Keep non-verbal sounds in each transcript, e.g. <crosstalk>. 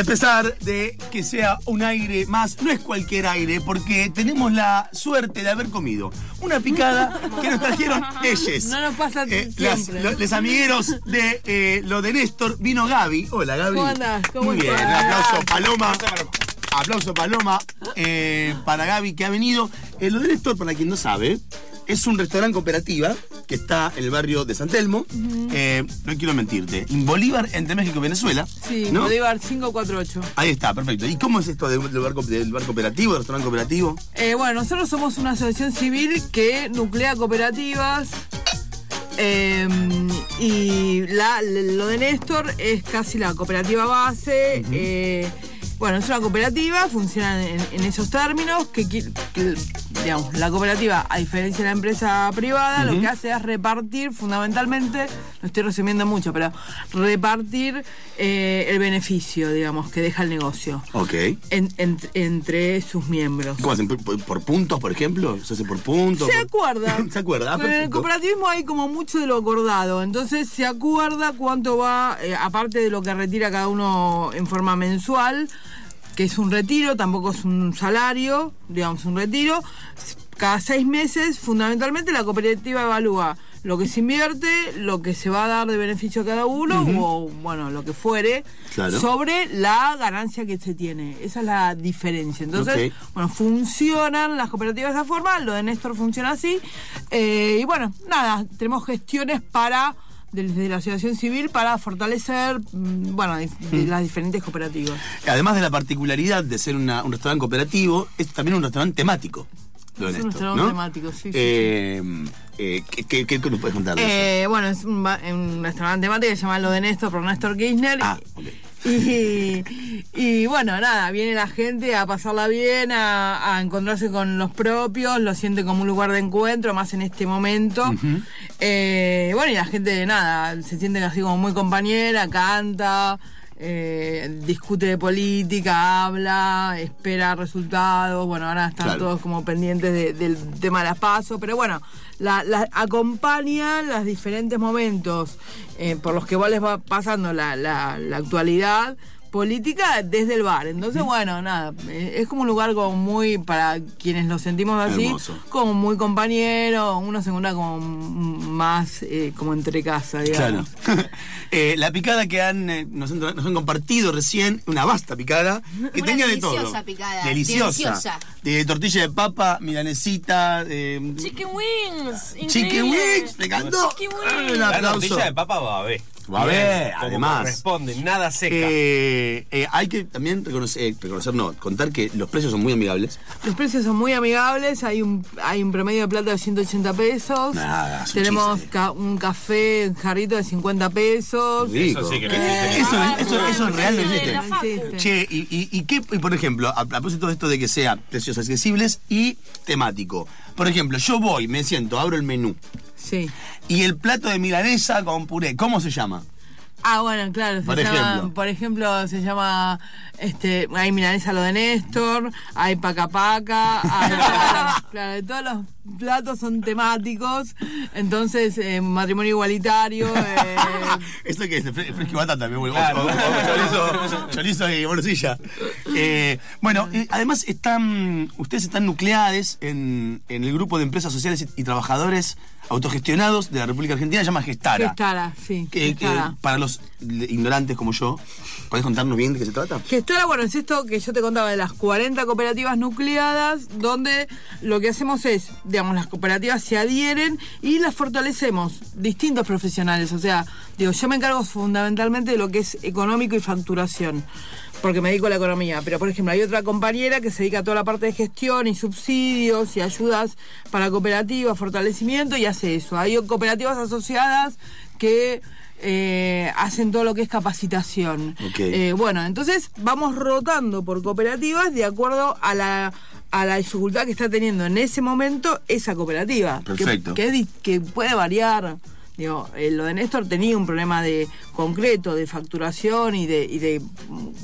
A pesar de que sea un aire más, no es cualquier aire, porque tenemos la suerte de haber comido una picada que nos trajeron <laughs> ellos. No nos pasa Eh, siempre. las- lo- los amigueros de eh, lo de Néstor, vino Gaby. Hola Gaby. ¿Cómo andás? ¿Cómo Muy bien, un aplauso Paloma. Aplauso Paloma eh, para Gaby que ha venido. Eh, lo de Néstor, para quien no sabe, es un restaurante cooperativa que está en el barrio de San Telmo. Eh, no quiero mentirte. En Bolívar, entre México y Venezuela. Sí, ¿no? Bolívar 548. Ahí está, perfecto. ¿Y cómo es esto del, bar, del bar cooperativo, del restaurante cooperativo? Eh, bueno, nosotros somos una asociación civil que nuclea cooperativas. eh, y la- lo de Néstor es casi la cooperativa base. eh, bueno, es una cooperativa, funciona en, en esos términos, que, que, digamos, la cooperativa, a diferencia de la empresa privada, lo que hace es repartir fundamentalmente, lo estoy resumiendo mucho, pero repartir eh, el beneficio, digamos, que deja el negocio Ok. en- en- entre sus miembros. ¿Cómo hacen? ¿Por, por- por puntos, por ejemplo? ¿Se hace por puntos? Se Por- acuerda. <laughs> ¿Se acuerda? Ah, Con el cooperativismo hay como mucho de lo acordado. Entonces se acuerda cuánto va, eh, aparte de lo que retira cada uno en forma mensual, que es un retiro, tampoco es un salario, digamos un retiro. Cada seis meses, fundamentalmente, la cooperativa evalúa lo que se invierte, lo que se va a dar de beneficio a cada uno, o bueno, lo que fuere, Claro. sobre la ganancia que se tiene. Esa es la diferencia. Entonces, bueno, funcionan las cooperativas de esa forma, lo de Néstor funciona así. eh, y bueno, nada, tenemos gestiones para, desde la asociación civil, para fortalecer, mm, bueno, de, de las diferentes cooperativas. Además de la particularidad de ser una- un restaurante cooperativo, es también un restaurante temático. Es un restaurante ¿no? temático, sí, sí, Eh, eh, ¿qué, qué, qué- nos puedes contar de eso? Eh, bueno, es un, un restaurante temático que se llama Lo de Néstor por Néstor Kirchner. Ah, ok. Y, y bueno, nada, viene la gente a pasarla bien, a, a encontrarse con los propios, lo siente como un lugar de encuentro, más en este momento. Eh, bueno, y la gente, nada, se siente así como muy compañera, canta, eh, discute de política, habla, espera resultados. Bueno, ahora están Claro. todos como pendientes de- del tema de las pasos, pero bueno, la, la- acompaña los diferentes momentos eh, por los que vos les va pasando la, la- la actualidad política desde el bar. Entonces, bueno, nada, eh, es como un lugar como muy, para quienes lo sentimos así, Hermoso. como muy compañero, uno se encuentra como más eh, como entre casa, Claro. digamos. <laughs> Eh, la picada que han, eh, nos, han, nos han compartido recién, una vasta picada, que Una tenía de todo. deliciosa picada, Deliciosa. De tortilla de papa, milanesita, Chicken wings. chicken increíble. wings, me encantó. Chicken wings. un La tortilla de papa babé. Babé, Bien, como además. Corresponde, nada seca. Eh, eh, hay que también reconocer, eh, reconocer, no, contar que los precios son muy amigables. Los precios son muy amigables, hay un, hay un promedio de plata de 180 pesos. Nada, es un Tenemos ca- un café en jarrito de 50 pesos. Rico. Eso sí que Eh, existe. Eso, eso, eso en real no existe. existe. Che, y, y, y qué, y por ejemplo, a, a propósito de esto de que sea precios accesibles y temático. Por ejemplo, yo voy, me siento, abro el menú. Sí. Y el plato de milanesa con puré, ¿cómo se llama? Ah, bueno, claro, se Por llama, ejemplo. por ejemplo, se llama, este, hay milanesa lo de Néstor, hay paca paca, hay, <laughs> claro, todos los platos son temáticos, entonces, eh, matrimonio igualitario, eh, <laughs> Esto que es de fre- fresco y batata, mi abuelo. Claro. Chorizo, chorizo y morcilla. Eh, bueno, eh, además están, ustedes están nucleados en, en el grupo de empresas sociales y, y trabajadores autogestionados de la República Argentina, se llama Gestara. Gestara, sí, Que- que Gestara. para los ignorantes como yo, ¿podés contarnos bien de qué se trata? Gestora, bueno, es esto que yo te contaba de las 40 cooperativas nucleadas, donde lo que hacemos es, digamos, las cooperativas se adhieren y las fortalecemos, distintos profesionales. O sea, digo, yo me encargo fundamentalmente de lo que es económico y facturación, porque me dedico a la economía. Pero, por ejemplo, hay otra compañera que se dedica a toda la parte de gestión y subsidios y ayudas para cooperativas, fortalecimiento y hace eso. Hay cooperativas asociadas que eh, hacen todo lo que es capacitación. Eh, bueno, entonces vamos rotando por cooperativas de acuerdo a la, a la dificultad que está teniendo en ese momento esa cooperativa. Que- Perfecto. Que, di- que puede variar. Digo, eh, lo de Néstor tenía un problema de concreto, de facturación y de, y de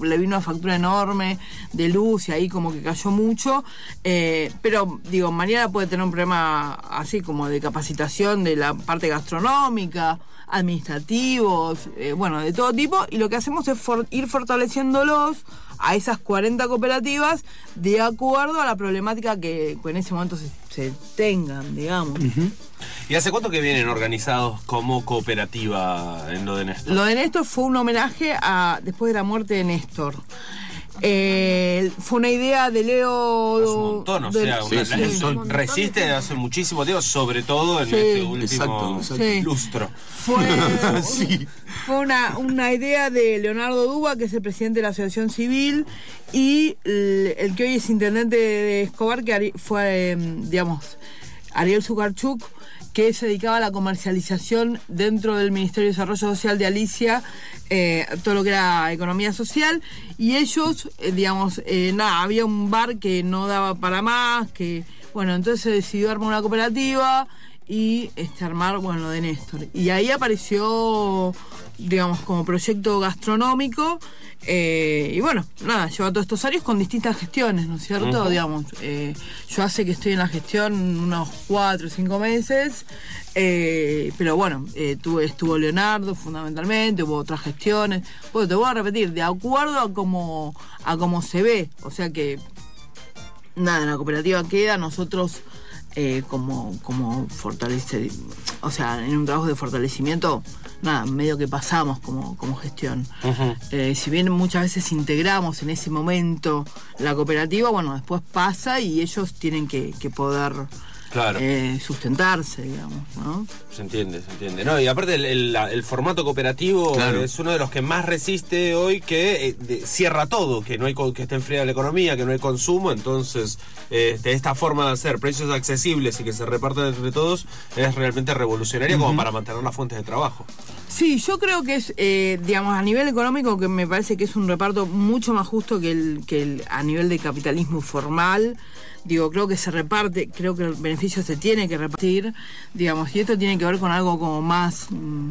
le vino una factura enorme de luz y ahí como que cayó mucho. eh, pero digo, mañana puede tener un problema así como de capacitación de la parte gastronómica. administrativos, eh, bueno, de todo tipo, y lo que hacemos es for- ir fortaleciéndolos a esas 40 cooperativas de acuerdo a la problemática que, en ese momento se, se tengan, digamos. ¿Y hace cuánto que vienen organizados como cooperativa en lo de Néstor? Lo de Néstor fue un homenaje a después de la muerte de Néstor. Eh, fue una idea de Leo. Hace un montón, o sea, Sí, una- sí, la- sí. sol- resiste hace muchísimo tiempo, sobre todo en Sí. este último Exacto, exacto. Sí. lustro. Fue, <laughs> Sí. fue una, una idea de Leonardo Duba, que es el presidente de la Asociación Civil, y el, el que hoy es intendente de Escobar, que fue, eh, digamos, Ariel Zucarchuk, que se dedicaba a la comercialización dentro del Ministerio de Desarrollo Social de Alicia, eh, todo lo que era economía social, y ellos, eh, digamos, eh, nada, había un bar que no daba para más, que, bueno, entonces se decidió armar una cooperativa y este, armar, bueno, lo de Néstor. Y ahí apareció, digamos, como proyecto gastronómico. eh, y bueno, nada, lleva todos estos años con distintas gestiones, ¿no es cierto? Digamos, eh, yo hace que estoy en la gestión unos cuatro o cinco meses, eh, pero bueno, tuve, estuvo Leonardo fundamentalmente, hubo otras gestiones. Bueno, te voy a repetir, de acuerdo a cómo, a cómo se ve, o sea que nada, la cooperativa queda, nosotros eh, como, como fortalece, o sea, en un trabajo de fortalecimiento, nada, medio que pasamos como, como gestión. Eh, si bien muchas veces integramos en ese momento la cooperativa, bueno, después pasa y ellos tienen que, que poder Claro. eh, sustentarse, digamos, ¿no? Se entiende, se entiende. No, y aparte el, el- el formato cooperativo Claro. es uno de los que más resiste hoy, que eh, de- cierra todo, que no hay que esté enfriada la economía, que no hay consumo, entonces este, esta forma de hacer precios accesibles y que se repartan entre todos es realmente revolucionaria como para mantener las fuentes de trabajo. Sí, yo creo que es, eh, digamos, a nivel económico, que me parece que es un reparto mucho más justo que el, que el a nivel de capitalismo formal. Digo, creo que se reparte, creo que el beneficio se tiene que repartir, digamos, y esto tiene que ver con algo como más, mm,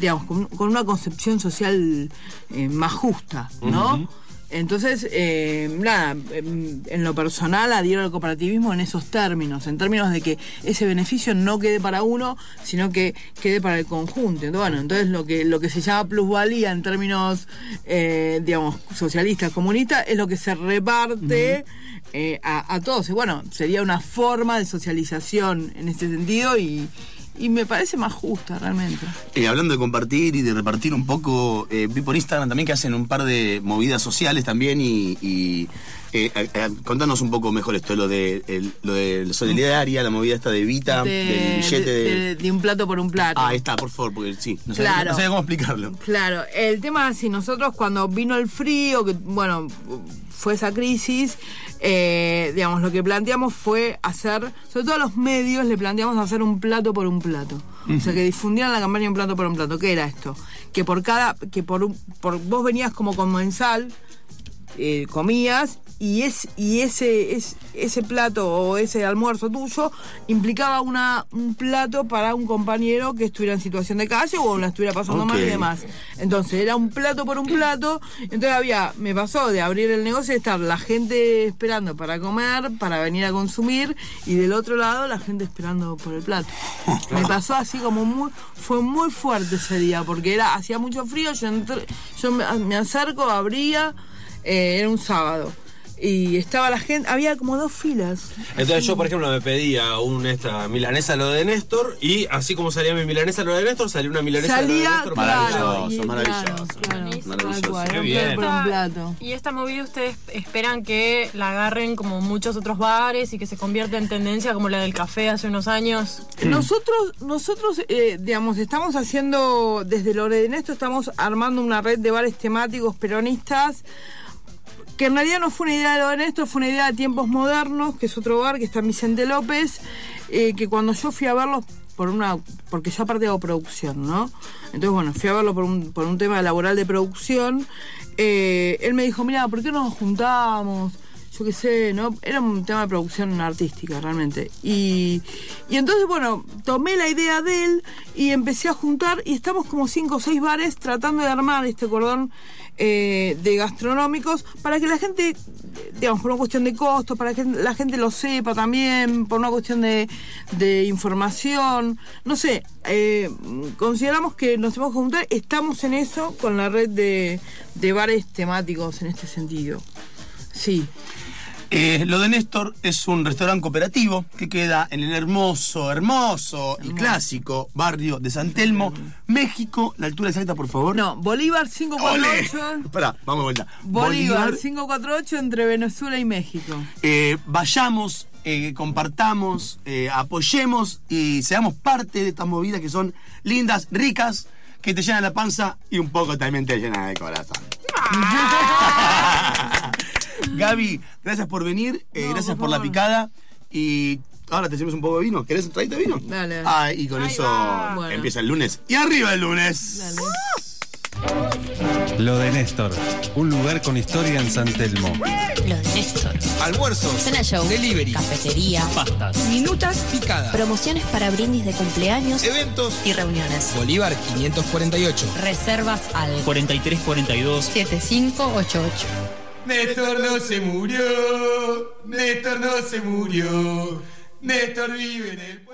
digamos, con, una concepción social eh, más justa, ¿no? Entonces, eh, nada, em, en lo personal adhiero al cooperativismo en esos términos, en términos de que ese beneficio no quede para uno, sino que quede para el conjunto. Entonces, bueno, entonces lo que lo que se llama plusvalía en términos, eh, digamos, socialistas, comunistas, es lo que se reparte eh, a, a todos. Y bueno, sería una forma de socialización en este sentido y, y me parece más justa realmente. Eh, hablando de compartir y de repartir un poco, eh, vi por Instagram también que hacen un par de movidas sociales también y, y, eh, eh, contanos un poco mejor esto, lo de el- lo de solidaria, la movida esta de Vita, De- del billete de... de- de un plato por un plato. Ah, está, por favor, porque sí, no sabía, Claro. no sabía cómo explicarlo. Claro, el tema es si nosotros cuando vino el frío, que bueno, fue esa crisis, eh, digamos, lo que planteamos fue hacer, sobre todo a los medios, le planteamos hacer un plato por un plato. O sea, que difundieran la campaña un plato por un plato. ¿Qué era esto? Que por cada, que por, un- por vos venías como comensal, eh, comías y es y ese es, ese plato o ese almuerzo tuyo implicaba una un plato para un compañero que estuviera en situación de calle o la estuviera pasando mal y demás. Entonces era un plato por un plato. Entonces había me pasó de abrir el negocio y estar la gente esperando para comer para venir a consumir y del otro lado la gente esperando por el plato. Me <laughs> pasó así como muy fue muy fuerte ese día porque era hacía mucho frío yo entré- yo me, me acerco abría eh, era un sábado. Y estaba la gente, había como dos filas. Entonces yo, por ejemplo, me pedía un esta milanesa lo de Néstor y así como salía mi milanesa lo de Néstor, salía una milanesa lo de Salía, Néstor. claro, y- Maravilloso, maravilloso, claro, claro, maravilloso. cual, Qué bien. Esta-. Y esta movida ustedes esperan que la agarren como muchos otros bares y que se convierta en tendencia como la del café hace unos años. Nosotros, nosotros eh, digamos, estamos haciendo, desde lo de esto, estamos armando una red de bares temáticos peronistas, que en realidad no fue una idea de lo de Néstor, fue una idea de Tiempos Modernos, que es otro bar que está en Vicente López, eh, que cuando yo fui a verlo, por una porque yo aparte hago producción, ¿no? Entonces, bueno, fui a verlo por un, por un tema laboral de producción, eh, él me dijo, mira, ¿por qué no nos juntamos? yo qué sé, ¿no? Era un tema de producción artística realmente. Y, y entonces, bueno, tomé la idea de él y empecé a juntar y estamos como cinco o seis bares tratando de armar este cordón eh, de gastronómicos para que la gente, digamos, por una cuestión de costos, para que la gente lo sepa también, por una cuestión de, de información, no sé, eh, consideramos que nos tenemos que juntar, estamos en eso con la red de, de bares temáticos en este sentido. Sí. Eh, lo de Néstor es un restaurante cooperativo que queda en el hermoso, hermoso y clásico barrio de San Telmo, México. La altura exacta, por favor. No, Bolívar 548. ¡Ole! Espera, vamos de vuelta. Bolívar 548 entre Venezuela y México. Eh, vayamos, eh, compartamos, apoyemos y seamos parte de estas movidas que son lindas, ricas, que te llenan la panza y un poco también te llenan el corazón. <laughs> <laughs> Gaby, gracias por venir, eh, No, gracias por por la picada y ahora te hacemos un poco de vino. ¿Querés un traguito de vino? Dale. Ah, y con Ahí eso. Bueno. empieza el lunes. Y arriba el lunes. Dale. Lo de Néstor, un lugar con historia en San Telmo. Lo de Néstor. Almuerzos. Cena show. Delivery. Cafetería. Pastas. Minutas picadas. Promociones para brindis de cumpleaños Eventos. y reuniones. Bolívar 548. Reservas al 4342 7588. Néstor no se murió. Néstor no se murió. Néstor vive en el